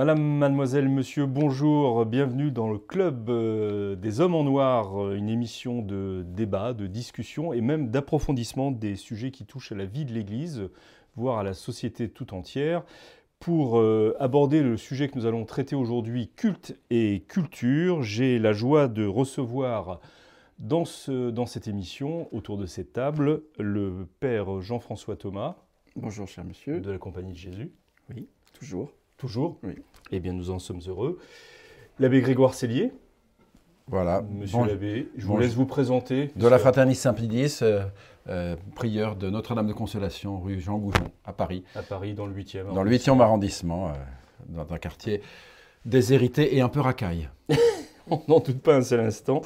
Madame, mademoiselle, monsieur, bonjour, bienvenue dans le Club euh, des Hommes en Noir, euh, une émission de débat, de discussion et même d'approfondissement des sujets qui touchent à la vie de l'Église, voire à la société tout entière. Pour euh, aborder le sujet que nous allons traiter aujourd'hui, culte et culture, j'ai la joie de recevoir dans, ce, dans cette émission, autour de cette table, le Père Jean-François Thomas. Bonjour, cher monsieur. De la Compagnie de Jésus. Oui, toujours. Toujours Oui. Eh bien, nous en sommes heureux. L'abbé Grégoire Cellier. Voilà. Monsieur Bon- l'abbé, je vous laisse vous présenter. de la Fraternité Saint-Pédis, euh, euh, prieur de Notre-Dame de Consolation, rue Jean Goujon, à Paris, À Paris, dans le 8e. dans le 8e arrondissement, euh, dans un quartier déshérité et un peu racaille. On n'en doute pas un seul instant.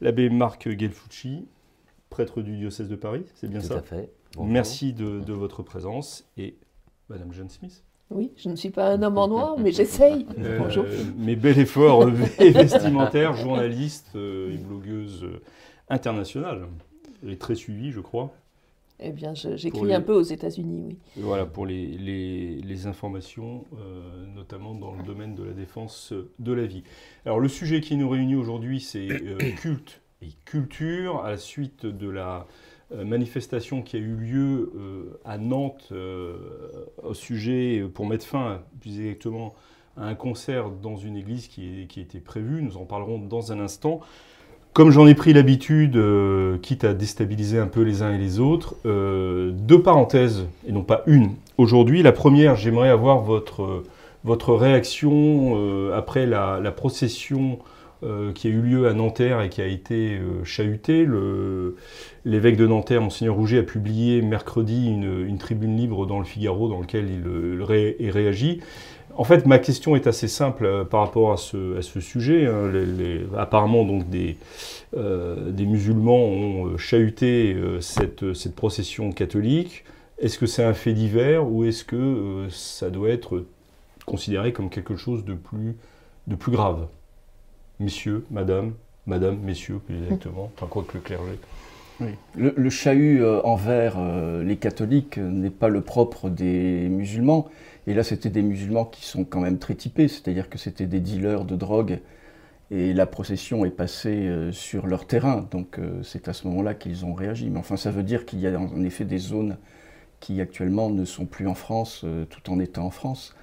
L'abbé Marc Gelfucci, prêtre du diocèse de Paris, c'est bien Tout ça à fait. Merci de, de votre présence. Et Madame John Smith. Oui, je ne suis pas un homme en noir, mais j'essaye. Euh, Bonjour. mais bel effort vestimentaire, journaliste euh, et blogueuse euh, internationale. Elle est très suivie, je crois. Eh bien, j'écris les- un peu aux États-Unis, oui. Voilà, pour les, les- les informations, euh, notamment dans le domaine de la défense de la vie. Alors, le sujet qui nous réunit aujourd'hui, c'est euh, culte et culture, à la suite de la manifestation qui a eu lieu euh, à Nantes euh, au sujet, euh, pour mettre fin, plus exactement, à un concert dans une église qui, qui était prévu. Nous en parlerons dans un instant. Comme j'en ai pris l'habitude, euh, quitte à déstabiliser un peu les uns et les autres, euh, deux parenthèses, et non pas une. Aujourd'hui, la première, j'aimerais avoir votre, euh, votre réaction euh, après la procession euh, qui a eu lieu à Nanterre et qui a été euh, chahutée. Le- L'évêque de Nanterre, Monseigneur Rouget, a publié mercredi une, une tribune libre dans le Figaro dans laquelle il, euh, il ré- il réagit. En fait, ma question est assez simple euh, par rapport à ce, sujet. hein. Apparemment, donc, des, musulmans ont chahuté cette, procession catholique. Est-ce que c'est un fait divers ou est-ce que ça doit être considéré comme quelque chose de plus grave? Messieurs, madame, madame, messieurs, plus exactement, enfin quoi que le clergé. Le, le chahut euh, envers euh, les catholiques n'est pas le propre des musulmans. Et là, c'était des musulmans qui sont quand même très typés, c'est-à-dire que c'était des dealers de drogue. Et la procession est passée euh, sur leur terrain. Donc c'est à ce moment-là qu'ils ont réagi. Mais enfin, ça veut dire qu'il y a en effet des zones qui actuellement ne sont plus en France, tout en étant en France.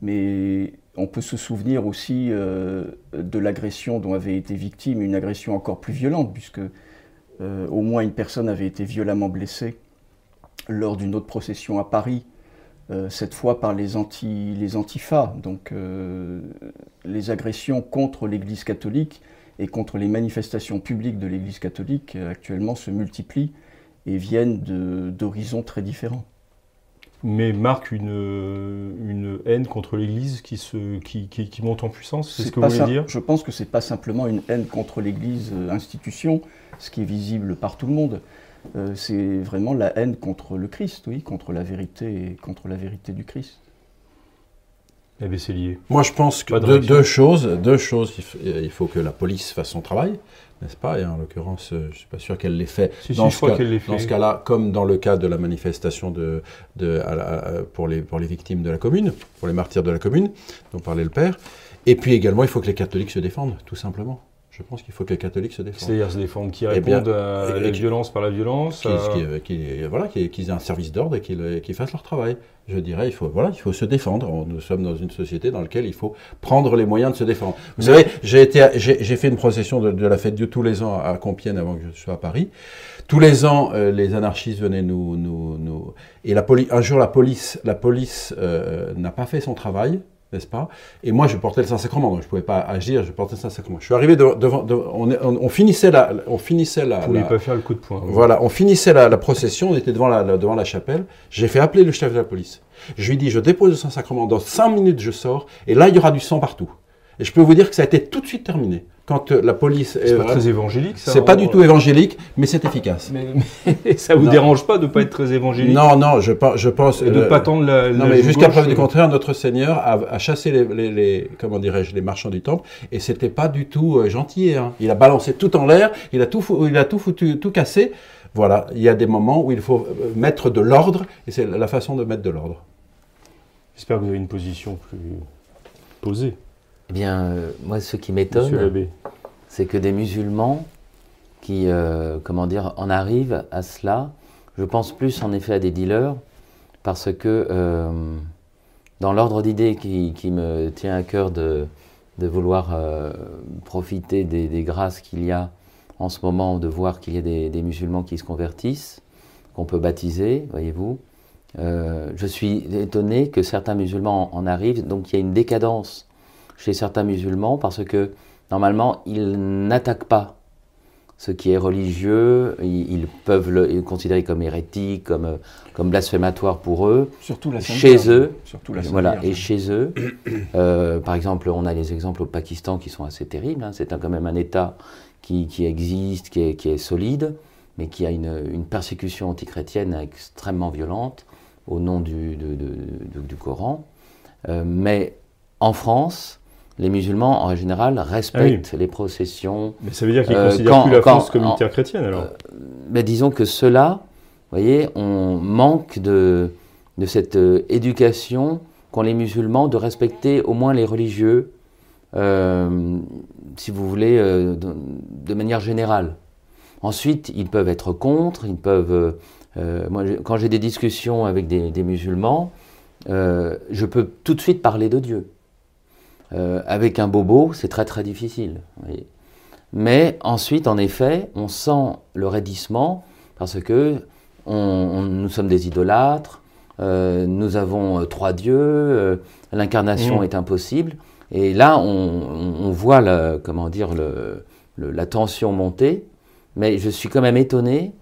Mais on peut se souvenir aussi euh, de l'agression dont avait été victime, une agression encore plus violente, puisque euh, au moins une personne avait été violemment blessée lors d'une autre procession à Paris, euh, cette fois par les, anti, les antifas, donc les agressions contre l'Église catholique et contre les manifestations publiques de l'Église catholique actuellement se multiplient et viennent d'horizons très différents. Mais marque une, une haine contre l'Église qui, se, qui, qui, qui monte en puissance, c'est ce que vous voulez dire? Je pense que c'est pas simplement une haine contre l'Église euh, institution, ce qui est visible par tout le monde. Euh, c'est vraiment la haine contre le Christ, oui, contre la vérité et contre la vérité du Christ. Moi, je pense que de deux, choses. Deux choses. Il, f- il faut que la police fasse son travail, n'est-ce pas? Et en l'occurrence, euh, je ne suis pas sûr qu'elle l'ait fait. Si, dans je ce crois cas- qu'elle l'ait fait. Dans ce cas-là, comme dans le cas de la manifestation de, de- à la- à- pour, les, pour les victimes de la commune, pour les martyrs de la commune, dont parlait le père. Et puis également, il faut que les catholiques se défendent, tout simplement. Je pense qu'il faut que les catholiques se défendent. C'est-à-dire se défendre, qui Eh bien, répondent à et- la qui- violence par la violence. Qu'ils à- qu'ils- qu'ils- voilà, qu'ils qu'ils aient un service d'ordre et qu'ils fassent leur travail. Je dirais, il faut, voilà, il faut se défendre. On- Nous sommes dans une société dans laquelle il faut prendre les moyens de se défendre. Vous savez, j'ai à- fait une procession de, de la fête Dieu tous les ans à Compiègne avant que je sois à Paris. Tous les ans, euh, les anarchistes venaient nous, nous, nous et la poli- un jour la police, la police euh, n'a pas fait son travail. N'est-ce pas? Et moi, je portais le Saint-Sacrement, donc je ne pouvais pas agir, je portais le Saint-Sacrement. Je suis arrivé devant, on, est- on- on finissait la, on finissait la, Vous ne la- pas faire le coup de poing. voilà, on finissait la, la procession, on était devant la, la- devant la chapelle. J'ai fait appeler le chef de la police. Je lui ai dit, je dépose le Saint-Sacrement, dans cinq minutes je sors, et là il y aura du sang partout. Et je peux vous dire que ça a été tout de suite terminé. Quand euh, la police C'est est pas très évangélique, ça. c'est pas du tout évangélique, mais c'est efficace. Mais, mais ça vous Non. dérange pas de pas être très évangélique Non, non, je, pense- je pense. et de euh, pas tendre la. Non, la mais jusqu'à preuve du euh, contraire, notre Seigneur a, a chassé les, les- les- comment dirais-je, les marchands du temple, et c'était pas du tout euh, gentil. hein. Il a balancé tout en l'air, il a tout, il a tout foutu, tout cassé. Voilà, il y a des moments où il faut mettre de l'ordre, et c'est la façon de mettre de l'ordre. J'espère que vous avez une position plus posée, Eh bien, euh, moi, ce qui m'étonne, c'est que des musulmans qui, euh, comment dire, en arrivent à cela, je pense plus en effet à des dealers, parce que euh, dans l'ordre d'idées qui, qui me tient à cœur de, de vouloir profiter des, des grâces qu'il y a en ce moment, de voir qu'il y a des, des musulmans qui se convertissent, qu'on peut baptiser, voyez-vous, je suis étonné que certains musulmans en arrivent, donc il y a une décadence chez certains musulmans parce que normalement ils n'attaquent pas ce qui est religieux, ils, peuvent le considérer comme hérétique, comme, comme blasphématoire pour eux. Surtout la Sainte Chez Vierge. eux, Surtout la Sainte Voilà, Vierge. et chez eux, euh, par exemple, on a les exemples au Pakistan qui sont assez terribles. hein. C'est quand même un État qui, qui existe, qui est, qui est solide, mais qui a une, une persécution antichrétienne extrêmement violente au nom du, du Coran. Euh, mais en France, les musulmans, en général, respectent les processions, Mais ça veut dire qu'ils Euh, considèrent quand- plus la quand- France comme une terre chrétienne alors. mais disons que cela, vous voyez, on manque de, de cette euh, éducation qu'ont les musulmans de respecter au moins les religieux, euh, si vous voulez, euh, de, de manière générale. Ensuite, ils peuvent être contre, ils peuvent... euh, moi, je- quand j'ai des discussions avec des, des musulmans, je peux tout de suite parler de Dieu. Euh, avec un bobo, c'est très très difficile. voyez. Mais ensuite, en effet, on sent le raidissement parce que on- on- nous sommes des idolâtres, euh, nous avons euh, trois dieux, euh, l'incarnation Mm. est impossible. Et là, on, voit le- comment dire, le- le- la tension monter. Mais je suis quand même étonné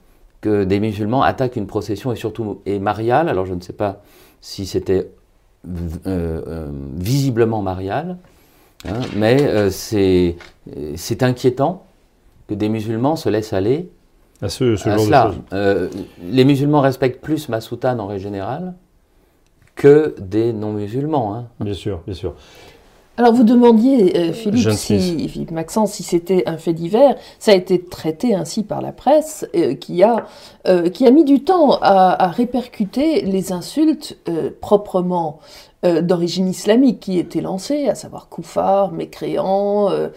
que des musulmans attaquent une procession et surtout et mariale. Alors je ne sais pas si c'était visiblement marial, hein, mais euh, c'est c'est inquiétant que des musulmans se laissent aller À ce, ce à genre cela. de choses. Euh, les musulmans respectent plus ma soutane en règle générale que des non-musulmans. hein. Bien sûr, bien sûr. Alors vous demandiez, euh, Philippe, Jeanne si. Philippe Maxence, si c'était un fait divers. Ça a été traité ainsi par la presse, euh, qui, a, euh, qui a mis du temps à, à répercuter les insultes euh, proprement euh, d'origine islamique qui étaient lancées, à savoir koufar, mécréant, euh,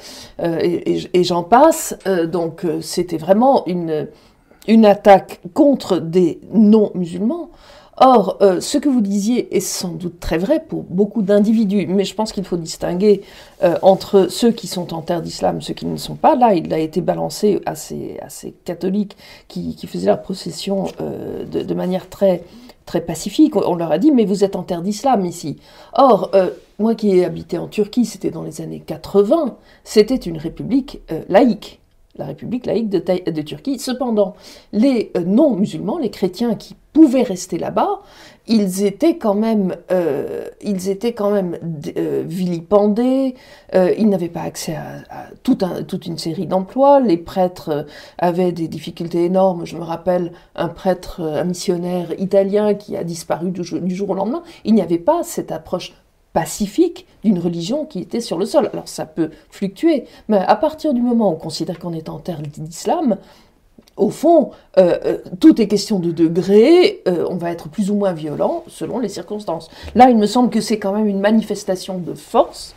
euh, et, et- et j'en passe. Euh, donc euh, c'était vraiment une, une attaque contre des non-musulmans. Or, euh, ce que vous disiez est sans doute très vrai pour beaucoup d'individus, mais je pense qu'il faut distinguer euh, entre ceux qui sont en terre d'islam, ceux qui ne sont pas. Là, il a été balancé à ces, catholiques qui, faisaient leur procession euh, de, manière très, très pacifique. On leur a dit, mais vous êtes en terre d'islam ici. Or, moi qui ai habité en Turquie, c'était dans les années 80, c'était une république laïque. La République laïque de, Turquie. Cependant, les euh, non-musulmans, les chrétiens qui pouvaient rester là-bas, ils étaient quand même, euh, ils étaient quand même euh, vilipendés, ils n'avaient pas accès à, toute une série d'emplois, les prêtres avaient des difficultés énormes. Je me rappelle un prêtre, un missionnaire italien qui a disparu du jour au lendemain. Il n'y avait pas cette approche pacifique d'une religion qui était sur le sol. Alors ça peut fluctuer, mais à partir du moment où on considère qu'on est en terre d'islam, au fond, euh, euh, tout est question de degré, euh, on va être plus ou moins violent selon les circonstances. Là, il me semble que c'est quand même une manifestation de force,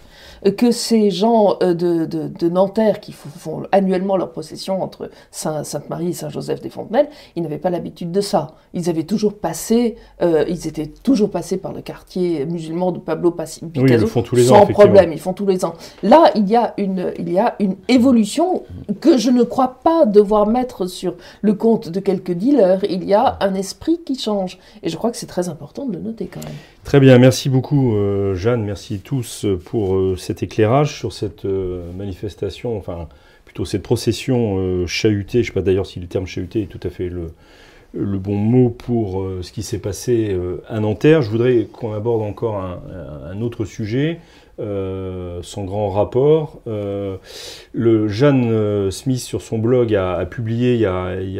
que ces gens euh, de, de, de Nanterre qui font, annuellement leur procession entre Saint- Sainte-Marie et Saint-Joseph des Fontenelles, ils n'avaient pas l'habitude de ça. Ils avaient toujours passé, euh, ils étaient toujours passés par le quartier musulman de Pablo Passi- Oui, ils Picasso le font tous les ans, sans problème, ils font tous les ans. Là, il y a une, il y a une évolution que je ne crois pas devoir mettre sur le compte de quelques dealers. Il y a un esprit qui change. Et je crois que c'est très important de le noter quand même. Très bien, merci beaucoup euh, Jeanne, merci tous pour euh, cet éclairage sur cette euh, manifestation, enfin plutôt cette procession chahutée, je ne sais pas d'ailleurs si le terme chahuté est tout à fait le, bon mot pour ce qui s'est passé à Nanterre. Je voudrais qu'on aborde encore un, autre sujet, sans grand rapport. Le Jeanne Smith, sur son blog, a, publié il y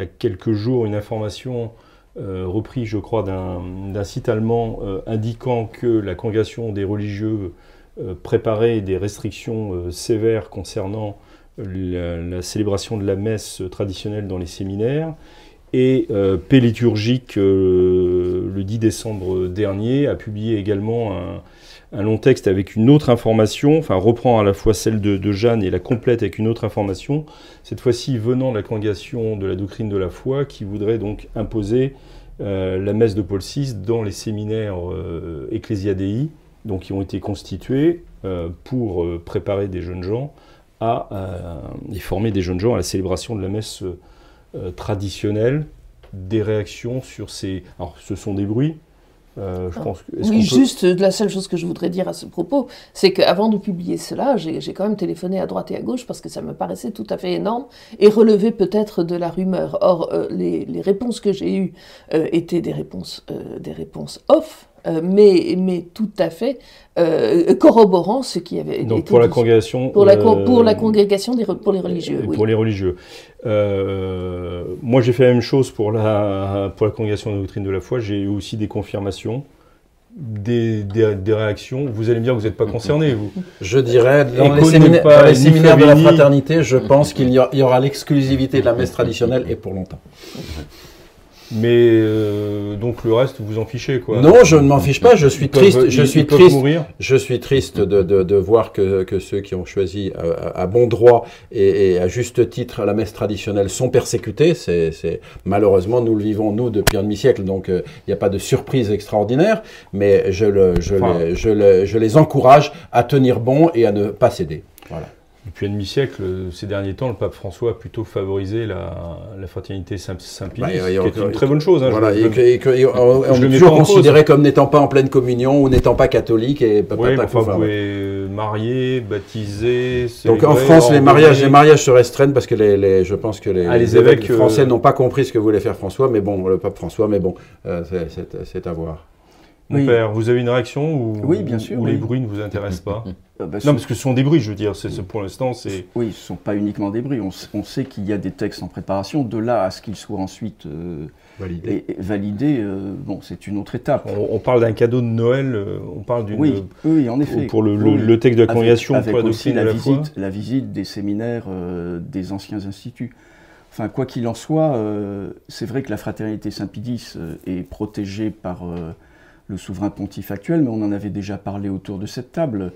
a, quelques jours une information euh, reprise, je crois, d'un site allemand euh, indiquant que la congrégation des religieux euh, préparait des restrictions sévères concernant la, célébration de la messe traditionnelle dans les séminaires. Et euh, P liturgique, le 10 décembre dernier, a publié également un, long texte avec une autre information, enfin reprend à la fois celle de, Jeanne et la complète avec une autre information, cette fois-ci venant de la congrégation de la doctrine de la foi, qui voudrait donc imposer euh, la messe de Paul VI dans les séminaires euh, ecclésiadei, donc qui ont été constitués euh, pour euh, préparer des jeunes gens à, et former des jeunes gens à la célébration de la messe traditionnelle, des réactions sur ces... Alors, ce sont des bruits. Euh, je pense que, oui, juste peut... la seule chose que je voudrais dire à ce propos, c'est qu'avant de publier cela, j'ai quand même téléphoné à droite et à gauche parce que ça me paraissait tout à fait énorme et relevé peut-être de la rumeur. Or, euh, les, les, réponses que j'ai eues euh, étaient des réponses, euh, des réponses off, euh, mais, mais tout à fait euh, corroborant ce qui avait Donc été pour la dit. congrégation pour la, pour la congrégation des, pour les religieux. euh, oui. Pour les religieux. Euh, moi, j'ai fait la même chose pour la, pour la congrégation de la doctrine de la foi. J'ai eu aussi des confirmations. Des, des, des, réactions. Vous allez me dire que vous n'êtes pas concerné, vous. Je dirais, dans les, séminaires, dans les séminaires de la fraternité, je pense qu'il y, y, aura l'exclusivité de la messe traditionnelle et pour longtemps. Mais euh, donc le reste, vous en fichez quoi Non, je ne m'en fiche pas. Je suis ils triste. Peuvent, je ils, suis ils triste. Je suis triste de, de, de voir que, que, ceux qui ont choisi à, à bon droit et, et, à juste titre la messe traditionnelle sont persécutés. C'est malheureusement nous le vivons nous depuis un demi siècle, donc il euh, n'y a pas de surprise extraordinaire. Mais je, le, je, enfin, les, je, le, je les encourage à tenir bon et à ne pas céder. Voilà. Depuis un demi-siècle, ces derniers temps, le pape François a plutôt favorisé la, la fraternité Saint-Pilis, bah, qui est une très bonne chose. Hein, voilà, je, et que, et que, et on, on est toujours considéré comme n'étant pas en pleine communion ou n'étant pas catholique. Et oui, mais enfin, vous pouvez marier, baptiser. Donc en France, les mariages, les mariages se restreignent parce que les, les je pense que les, ah, les évêques, évêques français euh... n'ont pas compris ce que voulait faire François, mais bon, le pape François, mais bon, euh, c'est à voir. Mon oui. père, vous avez une réaction ou, oui, bien sûr, ou oui. les bruits ne vous intéressent pas euh, bah, Non, parce que ce sont des bruits, je veux dire. C'est pour l'instant, c'est. Oui, ce ne sont pas uniquement des bruits. On, on sait qu'il y a des textes en préparation. De là à ce qu'ils soient ensuite euh, validés, et, et validés euh, bon, c'est une autre étape. On, on parle d'un cadeau de Noël. euh, On parle d'une. Oui, oui, en effet. Pour le, le, le texte de la congrégation, avec, pour avec aussi la, la, visite, la visite des séminaires euh, des anciens instituts. Enfin, quoi qu'il en soit, euh, c'est vrai que la fraternité Saint-Pédis est protégée par le souverain pontife actuel, mais on en avait déjà parlé autour de cette table.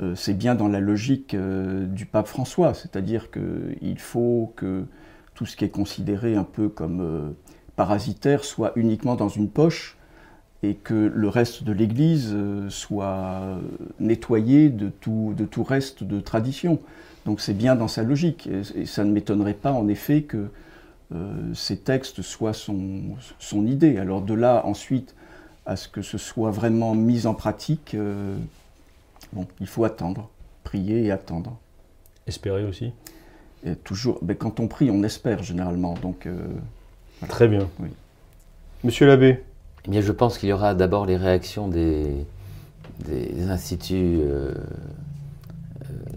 Euh, c'est bien dans la logique euh, du pape François, c'est-à-dire qu'il faut que tout ce qui est considéré un peu comme euh, parasitaire soit uniquement dans une poche et que le reste de l'Église soit nettoyé de tout, reste de tradition. Donc c'est bien dans sa logique. Et, ça ne m'étonnerait pas en effet que ces textes soient son idée. Alors de là ensuite à ce que ce soit vraiment mis en pratique, euh, bon, il faut attendre, prier et attendre. Espérer aussi et Toujours, ben, quand on prie, on espère généralement. Donc, euh, voilà. Très bien. Oui. Monsieur l'abbé eh bien, Je pense qu'il y aura d'abord les réactions des, des instituts euh,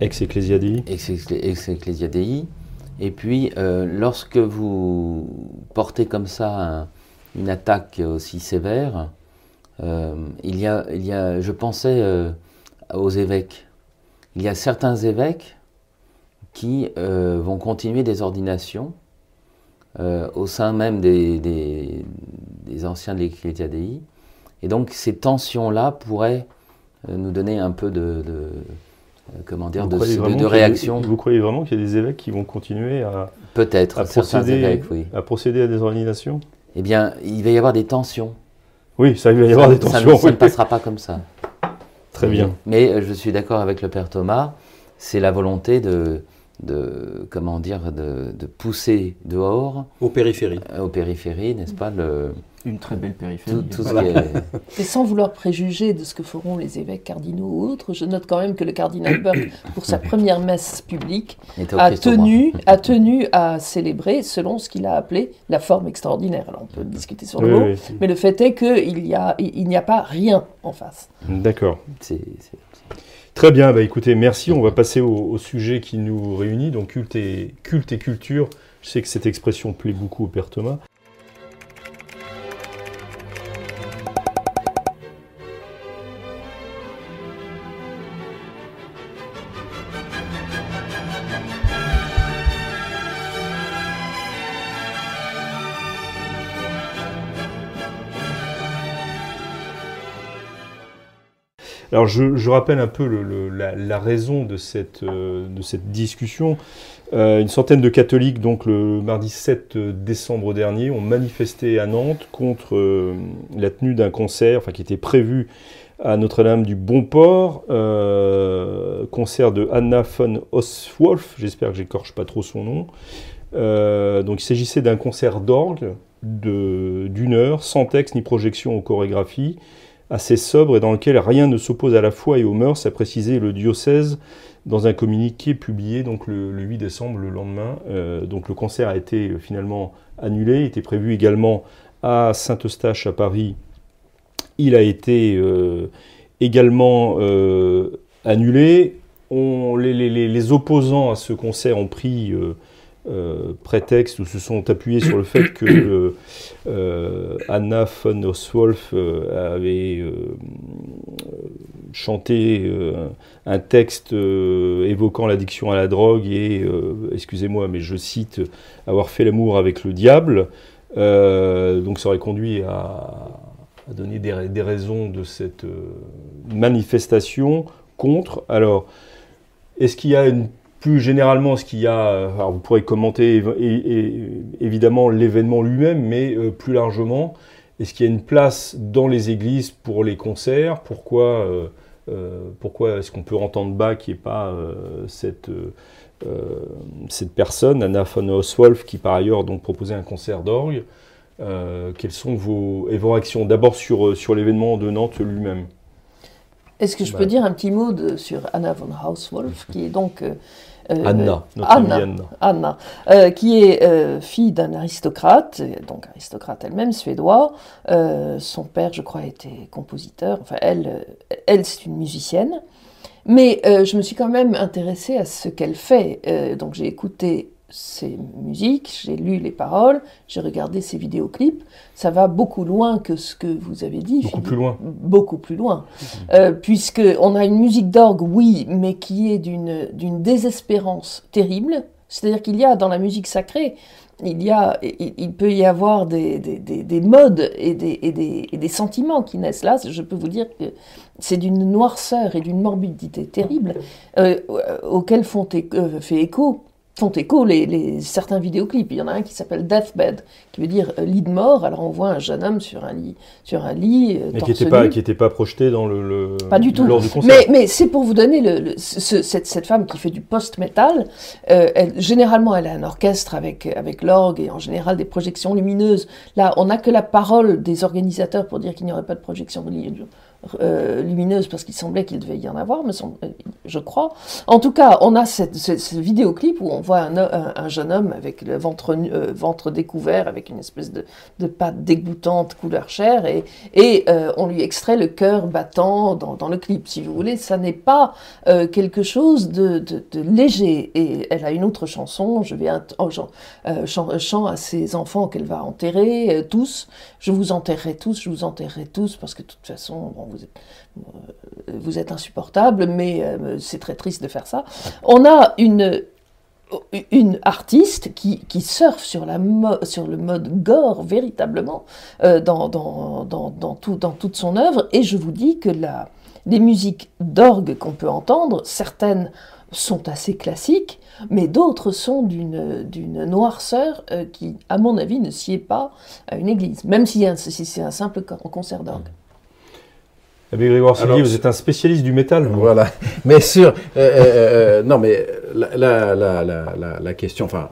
ex-ecclésiadei. Ex-ecclésiadei. Et puis, euh, lorsque vous portez comme ça un, une attaque aussi sévère, euh, il, y a, il y a, je pensais euh, aux évêques. Il y a certains évêques qui euh, vont continuer des ordinations euh, au sein même des, des, des anciens de l'Ecclésia Dei. Et donc ces tensions-là pourraient euh, nous donner un peu de, de comment dire, de, de, de, réaction. Vous croyez vraiment qu'il y a des évêques qui vont continuer à, peut-être à, procéder, évêques, oui. à procéder à des ordinations? Eh bien, il va y avoir des tensions. Oui, ça il va y avoir des tensions. Ça, ne passera pas comme ça. Très bien. Mais euh, je suis d'accord avec le Père Thomas, c'est la volonté de, de, comment dire, de, de, pousser dehors. Aux périphéries. Euh, aux périphéries, n'est-ce pas le, Une très belle périphérie. tout, tout voilà. ce qui est... Et sans vouloir préjuger de ce que feront les évêques cardinaux ou autres, je note quand même que le cardinal Burke, pour sa première messe publique, a tenu, a tenu à célébrer selon ce qu'il a appelé la forme extraordinaire. Alors on peut discuter sur le oui, mot, oui, mais le fait est qu'il n'y a, il n'y a pas rien en face. D'accord. C'est Très bien, bah écoutez, merci. On va passer au, au sujet qui nous réunit, donc culte et, culte et culture. Je sais que cette expression plaît beaucoup au Père Thomas. Alors je, rappelle un peu la, raison de cette, euh, discussion. Euh, une centaine de catholiques, donc le mardi 7 décembre dernier, ont manifesté à Nantes contre euh, la tenue d'un concert enfin, qui était prévu à Notre-Dame du Bon-Port, concert de Anna von Oswolf, j'espère que j'écorche pas trop son nom. Donc il s'agissait d'un concert d'orgue d'une heure, sans texte ni projection aux chorégraphies, assez sobre et dans lequel rien ne s'oppose à la foi et aux mœurs, a précisé le diocèse dans un communiqué publié donc le, le 8 décembre, le lendemain. Euh, donc le concert a été euh, finalement annulé, il était prévu également à Saint-Eustache à Paris. Il a été euh, également annulé. On- les opposants à ce concert ont pris euh, prétexte ou se sont appuyés sur le fait que euh, Anna von Oswolf euh, avait chanté un texte évoquant l'addiction à la drogue et, excusez-moi, mais je cite, avoir fait l'amour avec le diable. Donc ça aurait conduit à, à donner des, des raisons de cette manifestation contre. Alors, est-ce qu'il y a une plus généralement, est-ce qu'il y a, euh, alors vous pourrez commenter év- et- et- évidemment l'événement lui-même, mais euh, plus largement, est-ce qu'il y a une place dans les églises pour les concerts? Pourquoi, euh, euh, pourquoi est-ce qu'on peut entendre Bach et pas cette, cette personne, Anna von Oswolf, qui par ailleurs donc proposait un concert d'orgue? Quelles sont vos, et vos réactions D'abord sur, sur l'événement de Nantes lui-même. Est-ce que je Bah. peux dire un petit mot de- sur Anna von Hauswolf, qui est donc. euh, Anna, notre Anna. amie Anna. Anna, euh, qui est euh, fille d'un aristocrate, euh, donc aristocrate elle-même, suédois. Euh, son père, je crois, était compositeur. Enfin, elle, euh, elle c'est une musicienne. Mais euh, je me suis quand même intéressée à ce qu'elle fait. Euh, donc j'ai écouté ses musiques, j'ai lu les paroles, j'ai regardé ses vidéoclips. Ça va beaucoup loin que ce que vous avez dit. Beaucoup Philippe. plus loin. Beaucoup plus loin. Euh, puisque on a une musique d'orgue, oui, mais qui est d'une d'une désespérance terrible. C'est-à-dire qu'il y a dans la musique sacrée, il, y a, il, il peut y avoir des, des, des, des modes et des, et, des, et des sentiments qui naissent là. Je peux vous dire que c'est d'une noirceur et d'une morbidité terrible euh, auxquelles font euh, fait écho font écho les, les- certains vidéoclips. Il y en a un qui s'appelle Deathbed, qui veut dire euh, lit de mort. Alors on voit un jeune homme sur un lit, sur un lit, euh, Mais qui n'était pas, qui était pas projeté dans le, le- Pas du tout. lors du concert. Mais, mais c'est pour vous donner le, le- ce- cette, cette femme qui fait du post-metal. euh, elle- généralement, elle a un orchestre avec, avec l'orgue et en général des projections lumineuses. Là, on n'a que la parole des organisateurs pour dire qu'il n'y aurait pas de projection li- euh, lumineuse parce qu'il semblait qu'il devait y en avoir, semble, euh, je crois. En tout cas, on a cette, ce, ce vidéoclip où on voit un, un- un jeune homme avec le ventre, euh, ventre découvert, avec une espèce de, de pâte dégoûtante couleur chair, et, on lui extrait le cœur battant dans, le clip, si vous voulez. Ça n'est pas quelque chose de, léger. Et elle a une autre chanson, je vais oh, chant, à ses enfants qu'elle va enterrer, tous. Je vous enterrerai tous, je vous enterrerai tous, parce que de toute façon, bon, vous êtes euh, vous êtes insupportable, mais euh, c'est très triste de faire ça. On a une, une artiste qui, qui surfe sur, la sur le mode gore véritablement euh, dans, dans, dans, dans tout, dans toute son œuvre, et je vous dis que la, les musiques d'orgue qu'on peut entendre, certaines sont assez classiques, mais d'autres sont d'une d'une noirceur euh, qui, à mon avis, ne sied pas à une église, même si, si c'est un simple co- concert d'orgue. Abbé Grégoire Séguier, Alors, vous êtes un spécialiste du métal. vous. Voilà. Mais sur. euh, euh, euh, non, mais la, la, la, la, question. Enfin.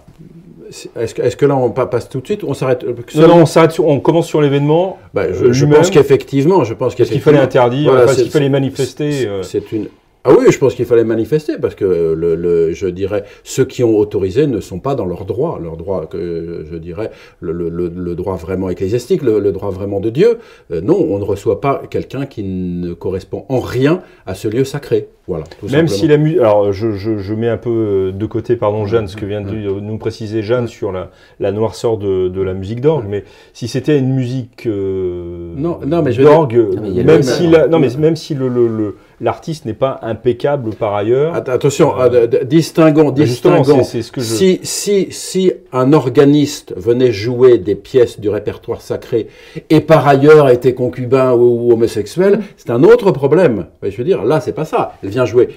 Est-ce que, est-ce que là on pa- passe tout de suite ou on s'arrête Non, on s'arrête on commence sur l'événement. Bah, je, pense qu'effectivement, je pense Qu'est-ce qu'il fallait qu'effectivement- interdire Voilà, Est-ce qu'il fallait manifester c'est- euh, C'est une. Ah oui, je pense qu'il fallait manifester parce que le, le- je dirais ceux qui ont autorisé ne sont pas dans leur droit, leur droit que je dirais le, le- droit vraiment ecclésiastique, le, le droit vraiment de Dieu. Euh, non, on ne reçoit pas quelqu'un qui ne correspond en rien à ce lieu sacré. Voilà. tout Même simplement. si la musique. Alors, je, je- je mets un peu euh, de côté, pardon, Jeanne, ce que vient de nous préciser Jeanne sur la, la noirceur de, de la musique d'orgue, mais si c'était une musique euh, Non, non, mais je veux d'orgue, même si la- non, mais même si le, le- le- l'artiste n'est pas impeccable par ailleurs. Att- Attention, Euh, distinguons, distinguons. c'est- c'est ce que je- Si, si, si un organiste venait jouer des pièces du répertoire sacré et par ailleurs était concubin ou, ou homosexuel, c'est un autre problème. Je veux dire, là, c'est pas ça.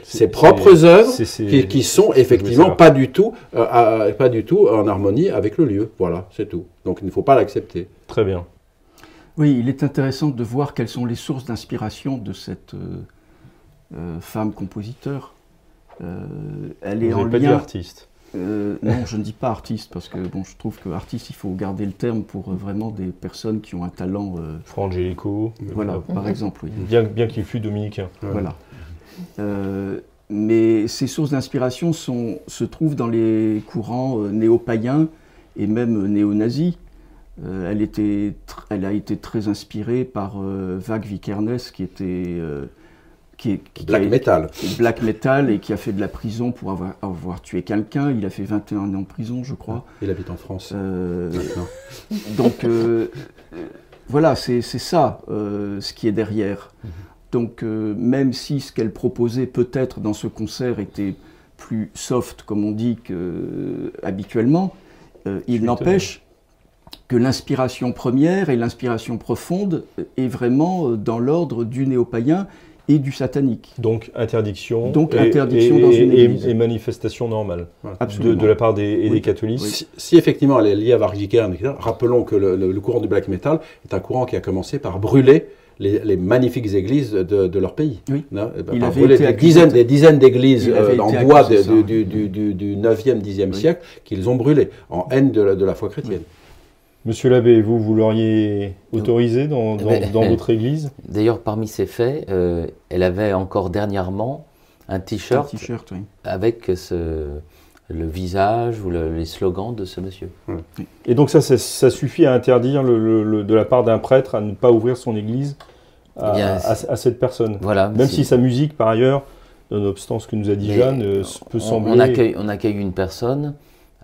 C'est- ses propres œuvres qui, qui sont effectivement pas du tout, euh, à- pas du tout en harmonie avec le lieu. Voilà, c'est tout. Donc il ne faut pas l'accepter. Très bien. Oui, il est intéressant de voir quelles sont les sources d'inspiration de cette euh, euh, femme compositeur. Euh, elle est Vous en pas dit lien. artiste. Euh, non, je ne dis pas artiste parce que bon, je trouve que artiste, il faut garder le terme pour euh, vraiment des personnes qui ont un talent. euh, Fra Angelico. voilà, Euh, par exemple, oui. Bien, bien qu'il fût dominicain. Voilà. Euh, mais ces sources d'inspiration se trouvent dans les courants euh, néo-païens et même euh, néo-nazis. Euh, elle, était tr- elle a été très inspirée par Vag Vikernes, qui était qui, qui- Black a- metal. black metal et qui a fait de la prison pour avoir, avoir tué quelqu'un. Il a fait 21 ans de prison, je crois. Il habite en France. Euh, donc euh, voilà, c'est ça euh, ce qui est derrière. Donc euh, même si ce qu'elle proposait peut-être dans ce concert était plus soft, comme on dit, que, euh, habituellement, euh, il n'empêche que l'inspiration première et l'inspiration profonde est vraiment dans l'ordre du néo-païen et du satanique. Donc interdiction. Donc, et- interdiction et- dans et- une et- église. Et, manifestation normale. De, Absolument. de la part des, et Oui. des catholiques. Si, si effectivement elle est liée à etc., rappelons que le, le- le courant du black metal est un courant qui a commencé par brûler les, les magnifiques églises de, de leur pays. Oui. Non, eh ben, Il avait brûler été des dizaines, de- des dizaines d'églises euh, en bois accusé de- ça, du, du, du, du 9e, 10e Oui. siècle qu'ils ont brûlé en haine de la, de la foi chrétienne. Monsieur l'abbé, vous, vous l'auriez autorisé dans, dans, Mais- dans votre église? D'ailleurs, parmi ces faits, euh, elle avait encore dernièrement un Un t-shirt avec ce, le visage ou le- les slogans de ce monsieur. Et donc ça, ça, ça suffit à interdire le- le- le- de la part d'un prêtre à ne pas ouvrir son église à, Eh bien, à- à cette personne. Voilà. Même si sa musique, par ailleurs, nonobstant ce que nous a dit Mais Jeanne, euh, peut on, sembler... on accueille, on accueille une personne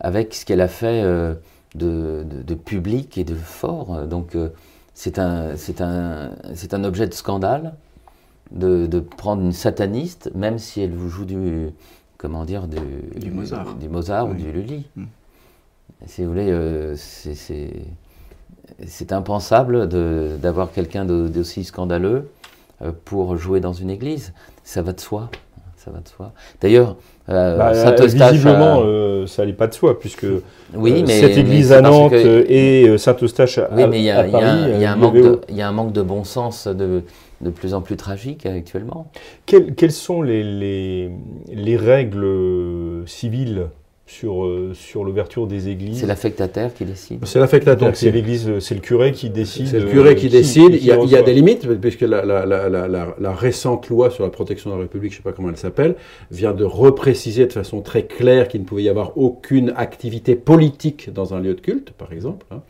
avec ce qu'elle a fait euh, de, de- de public et de fort. Donc euh, c'est un, objet de scandale de, de prendre une sataniste, même si elle vous joue du, comment dire, du, Du Mozart. du Mozart ou du Lully. Mm. Si vous voulez, euh, c'est- impensable d'avoir quelqu'un de- d'aussi scandaleux euh, pour jouer dans une église. Ça va de soi. Ça va de soi. D'ailleurs, euh, Bah, Saint-Eustache visiblement, a- euh, ça n'allait pas de soi, puisque oui, euh, mais cette église à Nantes que- et Saint-Eustache à, oui, mais il y, à a, un- manque de, il y a un manque de bon sens de, de plus en plus tragique actuellement. Quelles, quelles sont les, les, les règles civiles sur, euh, sur l'ouverture des églises C'est l'affectataire qui décide. C'est l'affectateur. Donc c'est l'église, c'est le curé qui décide. C'est le euh, curé qui décide. Il y, a, il y a des limites, puisque la, la- la- la- la- la récente loi sur la protection de la République, je ne sais pas comment elle s'appelle, vient de repréciser de façon très claire qu'il ne pouvait y avoir aucune activité politique dans un lieu de culte, par exemple. hein.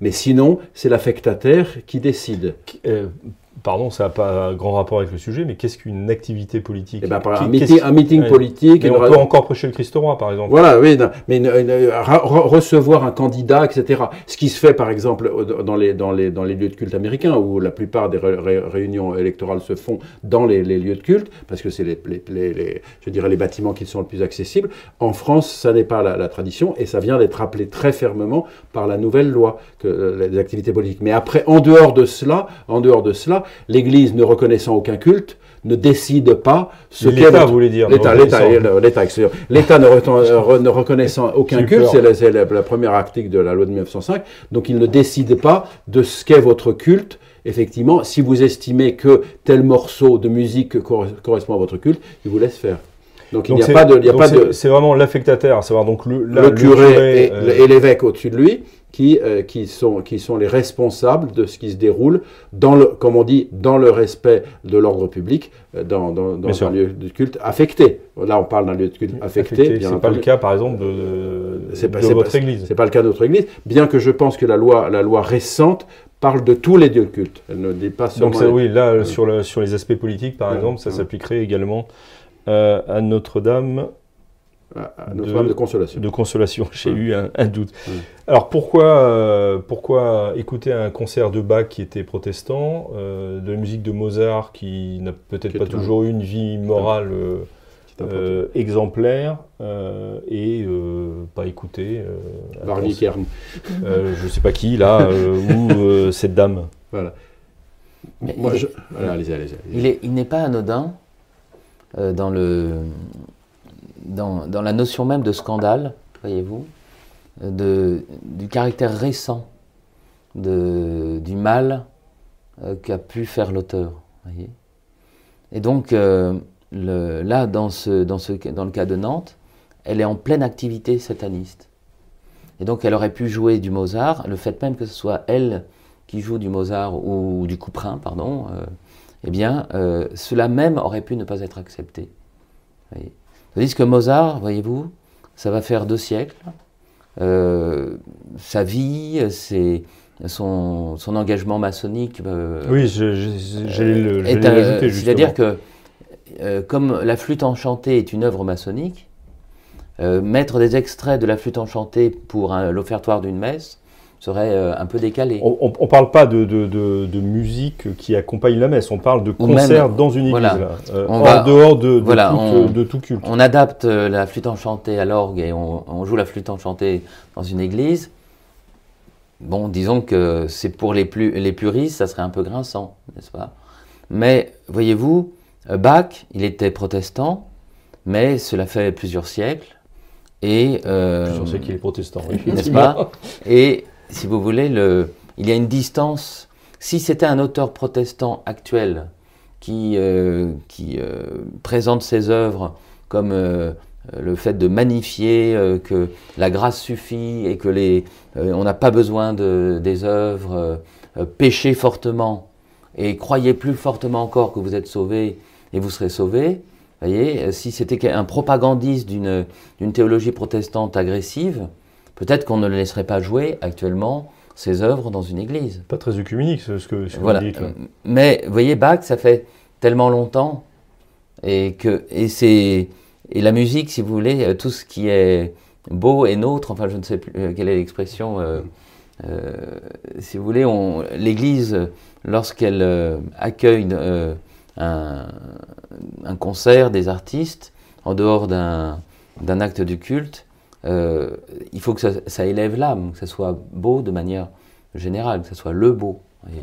Mais sinon, c'est l'affectataire qui décide. Euh, pardon, ça n'a pas grand rapport avec le sujet, mais qu'est-ce qu'une activité politique Eh ben, par un, meeting, qui- un meeting Ouais. politique. Mais on ra- peut encore prêcher le Christ roi, par exemple. Voilà, oui, non, mais une- une- ra- re- recevoir un candidat, etc. Ce qui se fait, par exemple, dans les, dans les, dans les lieux de culte américains, où la plupart des ré- ré- réunions électorales se font dans les, les lieux de culte, parce que c'est les, les- les- les- je dirais les bâtiments qui sont le plus accessibles. En France, ça n'est pas la, la tradition, et ça vient d'être rappelé très fermement par la nouvelle loi, que, euh, les activités politiques. Mais après, en dehors de cela, en dehors de cela, l'Église ne reconnaissant aucun culte, ne décide pas ce qu'est L'État, voulez dire L'État, l'État, ne, euh, re- ne reconnaissant aucun culte, c'est la, c'est la- la première article de la loi de 1905, donc il ne décide pas de ce qu'est votre culte. Effectivement, si vous estimez que tel morceau de musique cor- correspond à votre culte, il vous laisse faire. Donc il n'y a pas de, il y a donc pas c'est- de c'est vraiment l'affectataire, à savoir donc le, curé et, euh, et l'évêque au-dessus de lui qui, euh, qui, sont, qui sont les responsables de ce qui se déroule dans le, comme on dit, dans le respect de l'ordre public, euh, dans, dans, dans Bien sûr. un lieu de culte affecté. Là, on parle d'un lieu de culte affecté. bien C'est pas le cas, par exemple, de, de, pas- votre pas- église. C'est pas le cas de notre Église, bien que je pense que la loi, la loi récente parle de tous les lieux de culte. Elle ne dit pas seulement. Donc ça, oui, là, sur, le, sur les aspects politiques, par exemple, ça s'appliquerait également euh, à Notre-Dame Notre-Dame de, Consolation. de Consolation. J'ai Ouais. eu un, un doute. Ouais. Alors pourquoi, euh, pourquoi écouter un concert de Bach qui était protestant, euh, de la musique de Mozart qui n'a peut-être pas un- toujours eu une vie morale euh, euh, exemplaire euh, et euh, pas écouter euh, un Barney Kern. euh, je sais pas qui là euh, ou euh, cette dame. Mais Moi, il, je... Voilà, allez-y, allez-y. il est- il n'est pas anodin dans, le, dans, dans la notion même de scandale, voyez-vous, euh, du caractère récent de, du mal euh, qu'a pu faire l'auteur. Et donc, euh, là, dans, ce, dans, ce, dans le cas de Nantes, elle est en pleine activité sataniste. Et donc, elle aurait pu jouer du Mozart, le fait même que ce soit elle qui joue du Mozart ou du Couperin, pardon, euh, eh bien, euh, cela même aurait pu ne pas être accepté. Voyez. Tandis que Mozart, voyez-vous, ça va faire deux siècles. Euh, sa vie, c'est son, son engagement maçonnique. euh, Oui, j'allais l'ajouter. C'est-à-dire que, comme la flûte enchantée est une œuvre maçonnique, mettre des extraits de la flûte enchantée pour l'offertoire d'une messe serait euh, un peu décalé. On ne parle pas de, de- de- de musique qui accompagne la messe, on parle de concert même- dans une église, voilà. là, euh, On en va- dehors de, voilà, on- de tout culte. On adapte euh, la flûte enchantée à l'orgue et on, on joue la flûte enchantée dans une église. Bon, disons que c'est pour les, plus, les puristes, ça serait un peu grinçant, n'est-ce pas? Mais voyez-vous, Bach, il était protestant, mais cela fait plusieurs siècles. Et, euh, Je sais qu'il est protestant. n'est-ce pas? Et si vous voulez, le, il y a une distance. Si c'était un auteur protestant actuel qui, euh, euh, présente ses œuvres comme euh, le fait de magnifier que la grâce suffit et que les, on n'a pas besoin de, des œuvres, péchez fortement et croyez plus fortement encore que vous êtes sauvés et vous serez sauvés. Voyez, si c'était un propagandiste d'une théologie protestante agressive, peut-être qu'on ne le laisserait pas jouer actuellement ses œuvres dans une église. Pas très œcuménique, ce ce que, ce Voilà. vous dites. là. Euh, Mais vous voyez, Bach, ça fait tellement longtemps et que et c'est et la musique, si vous voulez, euh, tout ce qui est beau et nôtre. Enfin, je ne sais plus euh, quelle est l'expression. euh, euh, si vous voulez, l'Église, lorsqu'elle euh, accueille un, un concert des artistes en dehors d'un d'un acte du culte, euh, il faut que ça, ça élève l'âme, que ça soit beau de manière générale, que ça soit le beau. voyez.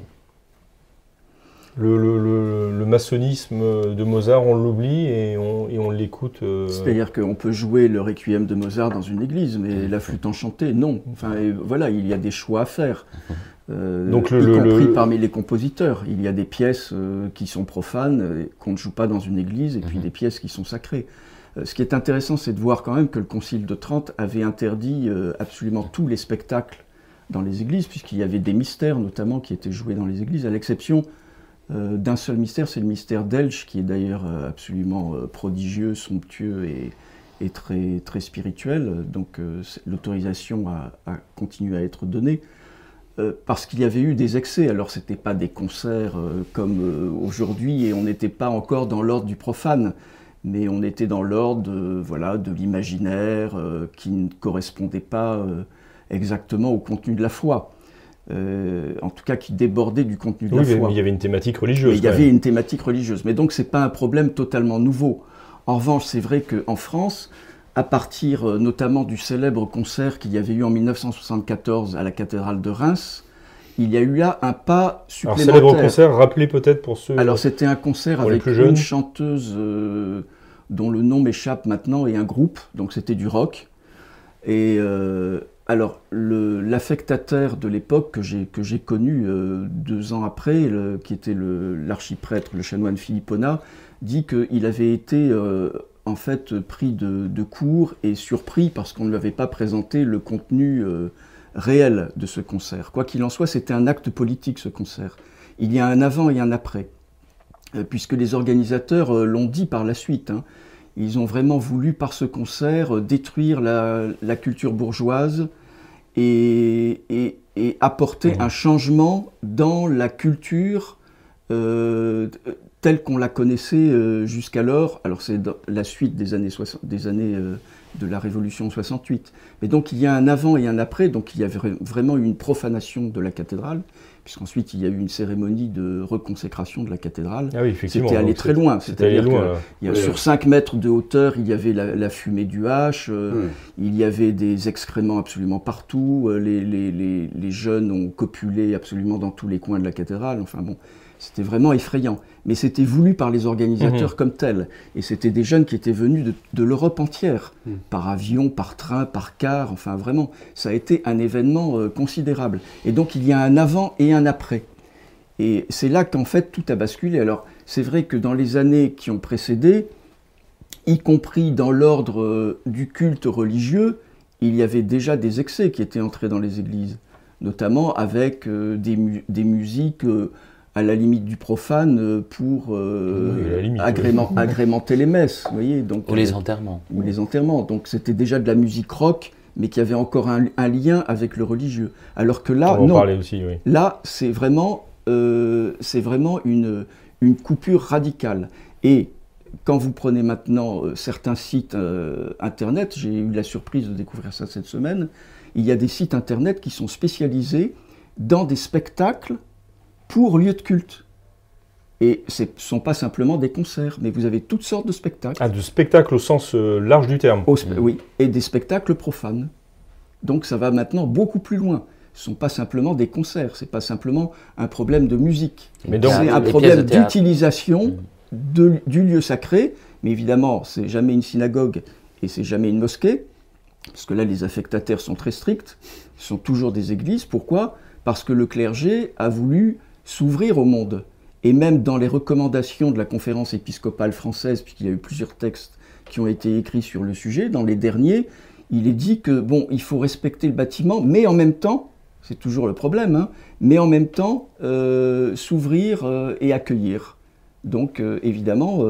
Le, le- le- le maçonnisme de Mozart, on l'oublie et on, et on l'écoute. euh, C'est-à-dire qu'on peut jouer le requiem de Mozart dans une église, mais la flûte enchantée, non. Enfin, et voilà, il y a des choix à faire. Euh, Donc le- y le- compris le- parmi les compositeurs. Il y a des pièces euh, qui sont profanes, qu'on ne joue pas dans une église, et puis Mhm. des pièces qui sont sacrées. Euh, ce qui est intéressant, c'est de voir quand même que le Concile de Trente avait interdit euh, absolument tous les spectacles dans les églises, puisqu'il y avait des mystères notamment qui étaient joués dans les églises, à l'exception euh, d'un seul mystère, c'est le mystère d'Elche, qui est d'ailleurs absolument prodigieux, somptueux et, très, spirituel. Donc l'autorisation a, continué à être donnée. parce qu'il y avait eu des excès. Alors, ce n'était pas des concerts comme aujourd'hui, et on n'était pas encore dans l'ordre du profane, mais on était dans l'ordre de, voilà, de l'imaginaire euh, qui ne correspondait pas euh, exactement au contenu de la foi. Euh, en tout cas, qui débordait du contenu de Oui, la mais foi. mais il y avait une thématique religieuse. Mais il y avait une thématique religieuse. Mais donc, ce n'est pas un problème totalement nouveau. En revanche, c'est vrai qu'en France, à partir euh, notamment du célèbre concert qu'il y avait eu en 1974 à la cathédrale de Reims, il y a eu là un pas Alors, supplémentaire. célèbre concert, rappelez peut-être pour ceux. Alors, c'était un concert avec plus une chanteuse euh, dont le nom m'échappe maintenant et un groupe, donc c'était du rock. Et euh, alors, l'affectataire de l'époque que j'ai connu euh, deux ans après, le- qui était l'archiprêtre, le chanoine Philippona, dit qu'il avait été en fait pris de, de court et surpris parce qu'on ne lui avait pas présenté le contenu réel de ce concert. Quoi qu'il en soit, c'était un acte politique ce concert. Il y a un avant et un après, euh, puisque les organisateurs euh, l'ont dit par la suite. hein. Ils ont vraiment voulu par ce concert euh, détruire la, la culture bourgeoise et, et- et apporter Mhm. un changement dans la culture euh, telle qu'on la connaissait jusqu'alors. Alors c'est la suite des années, 60 des années euh, de la Révolution 68. Mais donc il y a un avant et un après, donc il y a vra- vraiment eu une profanation de la cathédrale, puisqu'ensuite il y a eu une cérémonie de reconsécration de la cathédrale. Ah oui. C'était allé très loin. C'est-à-dire que là. il y a- Oui, sur oui. 5 mètres de hauteur, il y avait la, la fumée du hache, euh, Hmm. il y avait des excréments absolument partout, euh, les, les- les- les jeunes ont copulé absolument dans tous les coins de la cathédrale, enfin bon, c'était vraiment effrayant. Mais c'était voulu par les organisateurs comme tel. Et c'était des jeunes qui étaient venus de, de l'Europe entière, Hmm. par avion, par train, par car, enfin vraiment, ça a été un événement euh, considérable. Et donc il y a un avant et un après. Et c'est là qu'en fait tout a basculé. Alors c'est vrai que dans les années qui ont précédé, y compris dans l'ordre euh, du culte religieux, il y avait déjà des excès qui étaient entrés dans les églises, notamment avec euh, des, mu- des musiques à la limite du profane euh, pour euh, Oui, à la limite, agrément- agrémenter les messes, vous voyez, donc Ou les euh, enterrements. ou les enterrements. Donc c'était déjà de la musique rock, mais qui avait encore un, un lien avec le religieux. Alors que là, On va en non. parler aussi, oui. Là, c'est vraiment, euh, c'est vraiment une, une coupure radicale. Et quand vous prenez maintenant euh, certains sites euh, internet, j'ai eu la surprise de découvrir ça cette semaine, il y a des sites internet qui sont spécialisés dans des spectacles pour lieux de culte. Et ce ne sont pas simplement des concerts, mais vous avez toutes sortes de spectacles. Ah, de spectacle au sens euh, large du terme. Au Oui, et des spectacles profanes. Donc ça va maintenant beaucoup plus loin. Ce ne sont pas simplement des concerts, ce n'est pas simplement un problème de musique. Mais donc- C'est un problème d'utilisation Mm. de- du lieu sacré, mais évidemment, c'est jamais une synagogue et c'est jamais une mosquée, parce que là, les affectataires sont très stricts, ce sont toujours des églises. Pourquoi? Parce que le clergé a voulu s'ouvrir au monde. Et même dans les recommandations de la conférence épiscopale française, puisqu'il y a eu plusieurs textes qui ont été écrits sur le sujet, dans les derniers, il est dit que, bon, il faut respecter le bâtiment, mais en même temps, c'est toujours le problème, hein, mais en même temps, euh, s'ouvrir euh, et accueillir. Donc, euh, évidemment,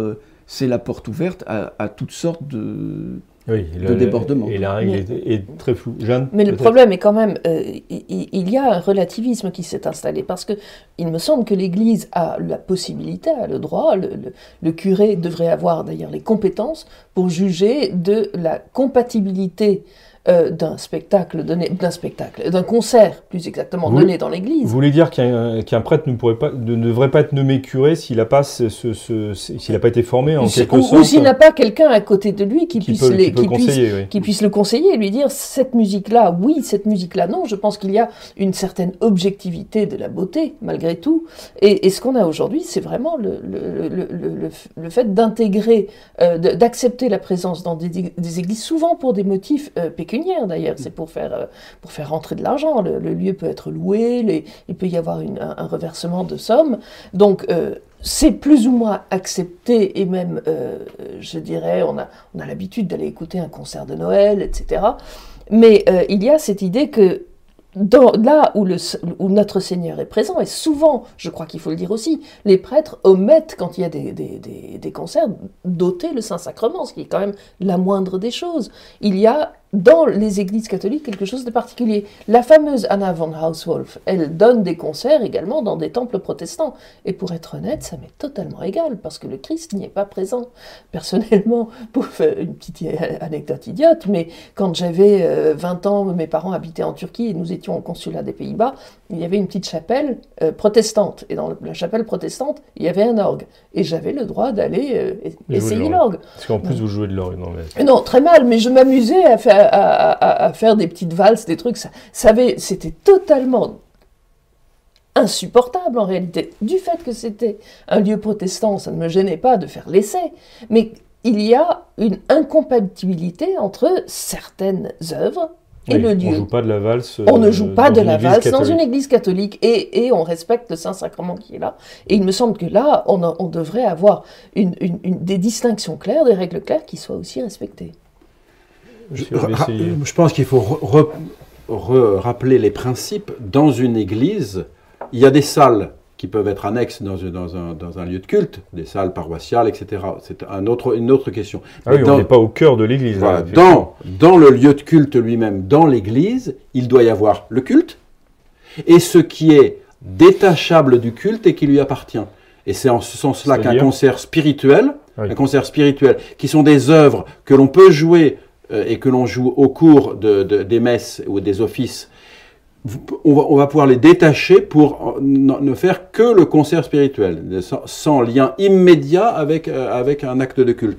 c'est la porte ouverte à toutes sortes de... Oui, de débordement. Et la règle Mais- est, est très floue. Jeanne Mais le problème est quand même, euh, il, il- il y a un relativisme qui s'est installé parce que il me semble que l'Église a la possibilité, a le droit, le, le- le curé devrait avoir d'ailleurs les compétences pour juger de la compatibilité euh, d'un spectacle donné, d'un spectacle, d'un concert plus exactement Vous- donné dans l'Église. Vous voulez dire qu'un qu'un prêtre ne, pourrait pas, ne devrait pas être nommé curé s'il n'a pas, ce, ce- ce- s'il pas été formé en quelque ou, sorte ou s'il n'a pas quelqu'un à côté de lui qui, qui puisse peut, les, qui puisse conseiller oui. qui puisse le conseiller et lui dire cette musique-là, oui, cette musique-là, non. Je pense qu'il y a une certaine objectivité de la beauté, malgré tout. Et, et ce qu'on a aujourd'hui, c'est vraiment le, le, le, le- fait d'intégrer, euh, d'accepter la présence dans des, des églises, souvent pour des motifs euh, pécuniaires d'ailleurs. C'est pour faire, euh, pour faire rentrer de l'argent. Le, lieu peut être loué, il peut y avoir un, reversement de sommes. Donc, euh, c'est plus ou moins accepté et même, euh, je dirais, on a, on a l'habitude d'aller écouter un concert de Noël, etc. Mais il y a cette idée que là où, notre Seigneur est présent, et souvent, je crois qu'il faut le dire aussi, les prêtres omettent, quand il y a des, des, des, des concerts, d'ôter le Saint-Sacrement, ce qui est quand même la moindre des choses. Il y a dans les églises catholiques quelque chose de particulier. La fameuse Anna von Hauswolf, elle donne des concerts également dans des temples protestants. Et pour être honnête, ça m'est totalement égal, parce que le Christ n'y est pas présent. Personnellement, pour faire une petite anecdote idiote, mais quand j'avais euh, 20 ans, mes parents habitaient en Turquie et nous étions au consulat des Pays-Bas, il y avait une petite chapelle euh, protestante. Et dans la chapelle protestante, il y avait un orgue. Et j'avais le droit d'aller euh, essayer l'orgue. l'orgue. Parce qu'en plus, vous jouez de l'orgue. Non, mais... Non, très mal, mais je m'amusais à faire, à, à- à faire des petites valses, des trucs. Ça, c'était totalement insupportable en réalité. Du fait que c'était un lieu protestant, ça ne me gênait pas de faire l'essai, mais il y a une incompatibilité entre certaines œuvres et Oui, le On lieu. joue pas de la valse. On ne euh, joue pas dans de la valse dans une église catholique et, et on respecte le Saint-Sacrement qui est là. Et il me semble que là, on, a- on devrait avoir une, une- une- des distinctions claires, des règles claires qui soient aussi respectées. Je, Besselier. je pense qu'il faut re- re- re- rappeler les principes. Dans une église, il y a des salles qui peuvent être annexes dans, un, dans un lieu de culte, des salles paroissiales, etc. C'est un autre, une autre question. Ah oui, Mais on n'est pas au cœur de l'église. Voilà, dans, dans le lieu de culte lui-même, dans l'église, il doit y avoir le culte et ce qui est détachable du culte et qui lui appartient. Et c'est en ce sens-là qu'un concert spirituel, Oui. un concert spirituel, qui sont des œuvres que l'on peut jouer euh, et que l'on joue au cours de- de- des messes ou des offices, on va, pouvoir les détacher pour euh, ne faire que le concert spirituel, sans, lien immédiat avec, euh, avec un acte de culte.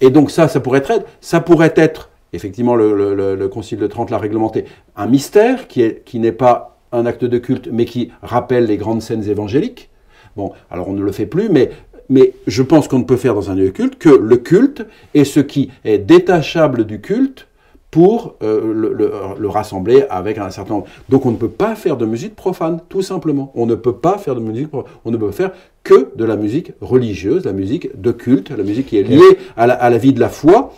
Et donc ça, ça pourrait être, ça pourrait être effectivement, le Concile de Trente l'a réglementé, un mystère qui est- qui n'est pas un acte de culte, mais qui rappelle les grandes scènes évangéliques. Bon, alors on ne le fait plus, mais, mais je pense qu'on ne peut faire dans un lieu de culte que le culte est ce qui est détachable du culte pour euh, le, le- le rassembler avec un certain nombre. Donc on ne peut pas faire de musique profane, tout simplement. On ne peut pas faire de musique profane. On ne peut faire que de la musique religieuse, la musique de culte, la musique qui est liée à la, à la vie de la foi.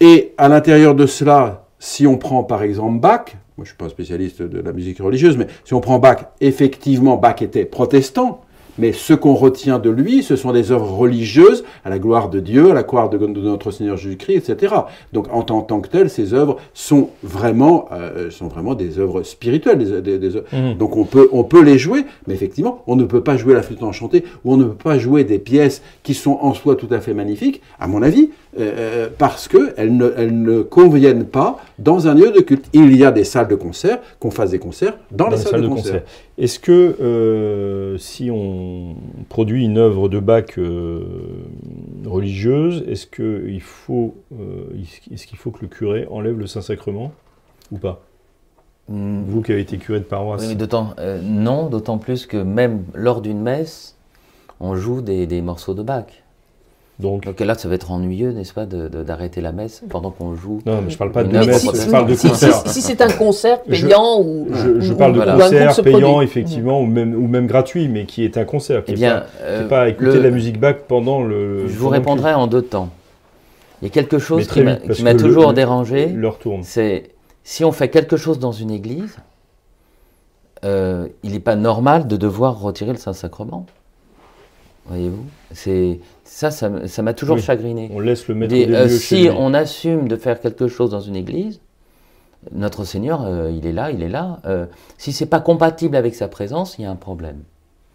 Et à l'intérieur de cela, si on prend par exemple Bach, moi je ne suis pas un spécialiste de la musique religieuse, mais si on prend Bach, effectivement Bach était protestant, mais ce qu'on retient de lui, ce sont des œuvres religieuses à la gloire de Dieu, à la gloire de, notre Seigneur Jésus-Christ, etc. Donc en tant, que telles, ces œuvres sont vraiment, euh, sont vraiment des œuvres spirituelles. des- des- des œuvres- Mhm. donc on peut, on peut les jouer, mais effectivement, on ne peut pas jouer la flûte enchantée ou on ne peut pas jouer des pièces qui sont en soi tout à fait magnifiques, à mon avis, euh, parce qu'elles ne, elles ne conviennent pas dans un lieu de culte. Il y a des salles de concert, qu'on fasse des concerts dans, les, salles, de, concert. Est-ce que euh, si on produit une œuvre de Bach euh, religieuse, est-ce qu'il faut, euh, est-ce qu'il faut que le curé enlève le Saint-Sacrement ou pas? Hmm, Vous qui avez été curé de paroisse. oui, mais d'autant, non, d'autant plus que même lors d'une messe, on joue des, des morceaux de Bach. Donc, là, ça va être ennuyeux, n'est-ce pas, d'arrêter la messe pendant qu'on joue. non, mais je parle pas de messe, si- je parle de concert. si- si c'est un concert Je- payant ou, Je, je ou- parle de concert payant, effectivement, ou même, ou même gratuit, mais qui est un concert, qui Eh n'est bien, pas, euh, pas écouter le- la musique Bach pendant le. je vous répondrai en deux temps. Il y a quelque chose qui m'a vite, qui toujours le- dérangé. c'est si on fait quelque chose dans une église, euh, il n'est pas normal de devoir retirer le Saint-Sacrement. Voyez-vous C'est ça, ça m'a toujours Oui. chagriné. On laisse le maître Des- des euh, lieux si on assume de faire quelque chose dans une église, notre Seigneur, euh, il est là, il est là. Euh, si c'est pas compatible avec sa présence, il y a un problème.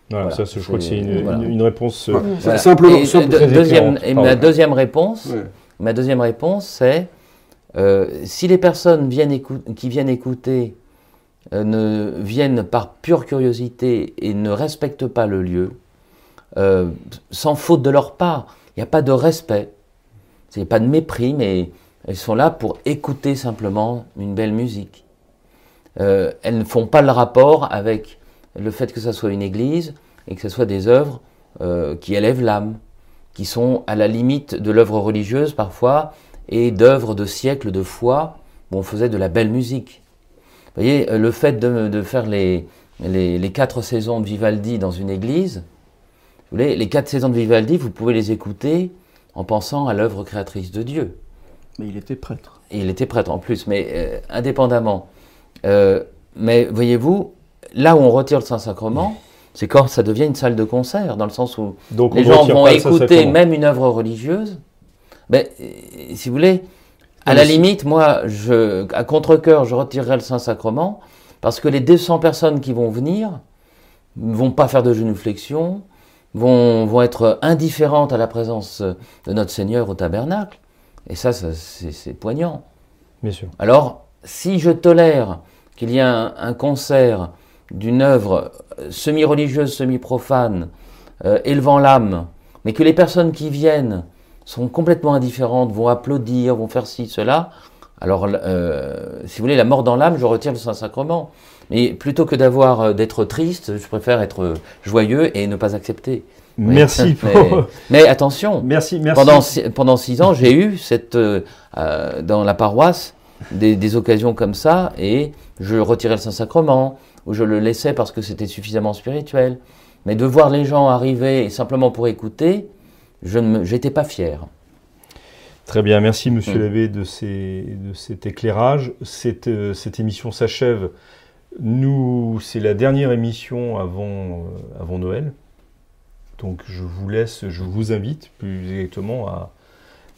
Voilà, Voilà, ça, c'est- je crois que c'est une, voilà. une- une réponse. euh, Ouais. Voilà. Simplement, Et, simple- de- deuxième, et ma deuxième réponse. Ma deuxième réponse, c'est euh, si les personnes viennent qui viennent écouter euh, ne viennent par pure curiosité et ne respectent pas le lieu, euh, sans faute de leur part, il n'y a pas de respect, il n'y a pas de mépris, mais elles sont là pour écouter simplement une belle musique. Euh, elles ne font pas le rapport avec le fait que ça soit une église et que ce soit des œuvres euh, qui élèvent l'âme qui sont à la limite de l'œuvre religieuse parfois et d'œuvres de siècles de foi où on faisait de la belle musique. Vous voyez, le fait de, faire les, les quatre saisons de Vivaldi dans une église, vous les quatre saisons de Vivaldi, vous pouvez les écouter en pensant à l'œuvre créatrice de Dieu. Mais il était prêtre. Et il était prêtre en plus, mais euh, indépendamment. Euh, mais voyez-vous, là où on retire le Saint-Sacrement, c'est quand ça devient une salle de concert, dans le sens où Donc on les gens vont écouter même une œuvre religieuse. Ben, euh, si vous voulez, à la mais limite, moi, je, à contre-coeur, je retirerai le Saint-Sacrement parce que les 200 personnes qui vont venir ne vont pas faire de genuflexion, vont, vont être indifférentes à la présence de notre Seigneur au tabernacle. Et ça, ça, c'est poignant. Bien sûr. Alors, si je tolère qu'il y ait un, un concert d'une œuvre euh, semi-religieuse, semi-profane, euh, élevant l'âme, mais que les personnes qui viennent sont complètement indifférentes, vont applaudir, vont faire ci, cela, alors, euh, si vous voulez, la mort dans l'âme, je retire le Saint-Sacrement. Mais plutôt que d'avoir euh, d'être triste, je préfère être euh, joyeux et ne pas accepter. Merci mais, pour. mais attention, Merci, merci. pendant, six- pendant six ans, j'ai eu cette, euh, dans la paroisse des, des occasions comme ça et je retirais le Saint-Sacrement ou je le laissais parce que c'était suffisamment spirituel. Mais de voir les gens arriver simplement pour écouter, je n'étais pas fier. Très bien, merci Monsieur Mm. l'abbé de, ces- de cet éclairage. Cette, euh, cette émission s'achève. Nous, c'est la dernière émission avant, euh, avant Noël. Donc je vous laisse, je vous invite plus exactement à,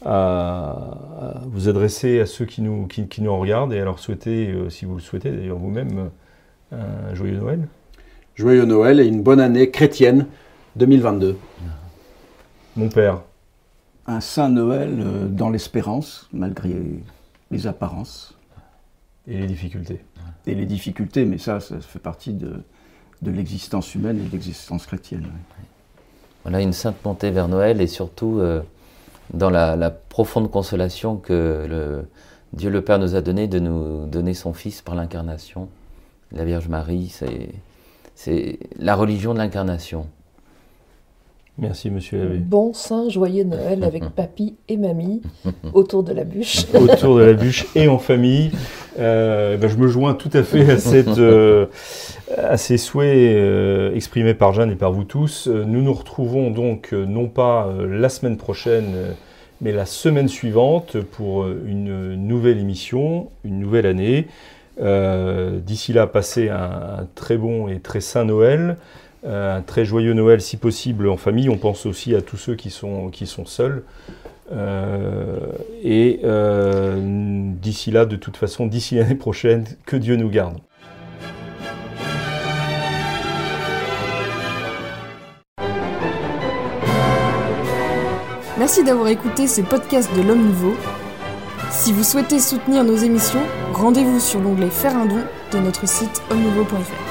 à- à vous adresser à ceux qui nous, qui, qui nous regardent et à leur souhaiter, euh, si vous le souhaitez d'ailleurs vous-même, un joyeux Noël. Joyeux Noël et une bonne année chrétienne 2022. Mon père, Un Saint Noël euh, dans l'espérance, malgré les apparences et les difficultés. Et les difficultés, mais ça, ça fait partie de, de l'existence humaine et de l'existence chrétienne. Voilà une sainte montée vers Noël et surtout euh, dans la, profonde consolation que Dieu le Père nous a donné de nous donner son Fils par l'incarnation. La Vierge Marie, c'est la religion de l'incarnation. Merci Monsieur l'abbé. Bon saint joyeux Noël avec papy et mamie autour de la bûche. autour de la bûche et en famille. Euh, ben, je me joins tout à fait à, cette, euh, à ces souhaits euh, exprimés par Jeanne et par vous tous. Nous nous retrouvons donc non pas la semaine prochaine, mais la semaine suivante pour une nouvelle émission, une nouvelle année. D'ici là, passez un, un très bon et très saint Noël. Euh, un très joyeux Noël si possible en famille. On pense aussi à tous ceux qui sont, qui sont seuls. Euh, et euh, d'ici là, de toute façon, d'ici l'année prochaine, que Dieu nous garde. Merci d'avoir écouté ces podcasts de l'Homme Nouveau. Si vous souhaitez soutenir nos émissions, rendez-vous sur l'onglet Faire un don de notre site homme-nouveau.fr.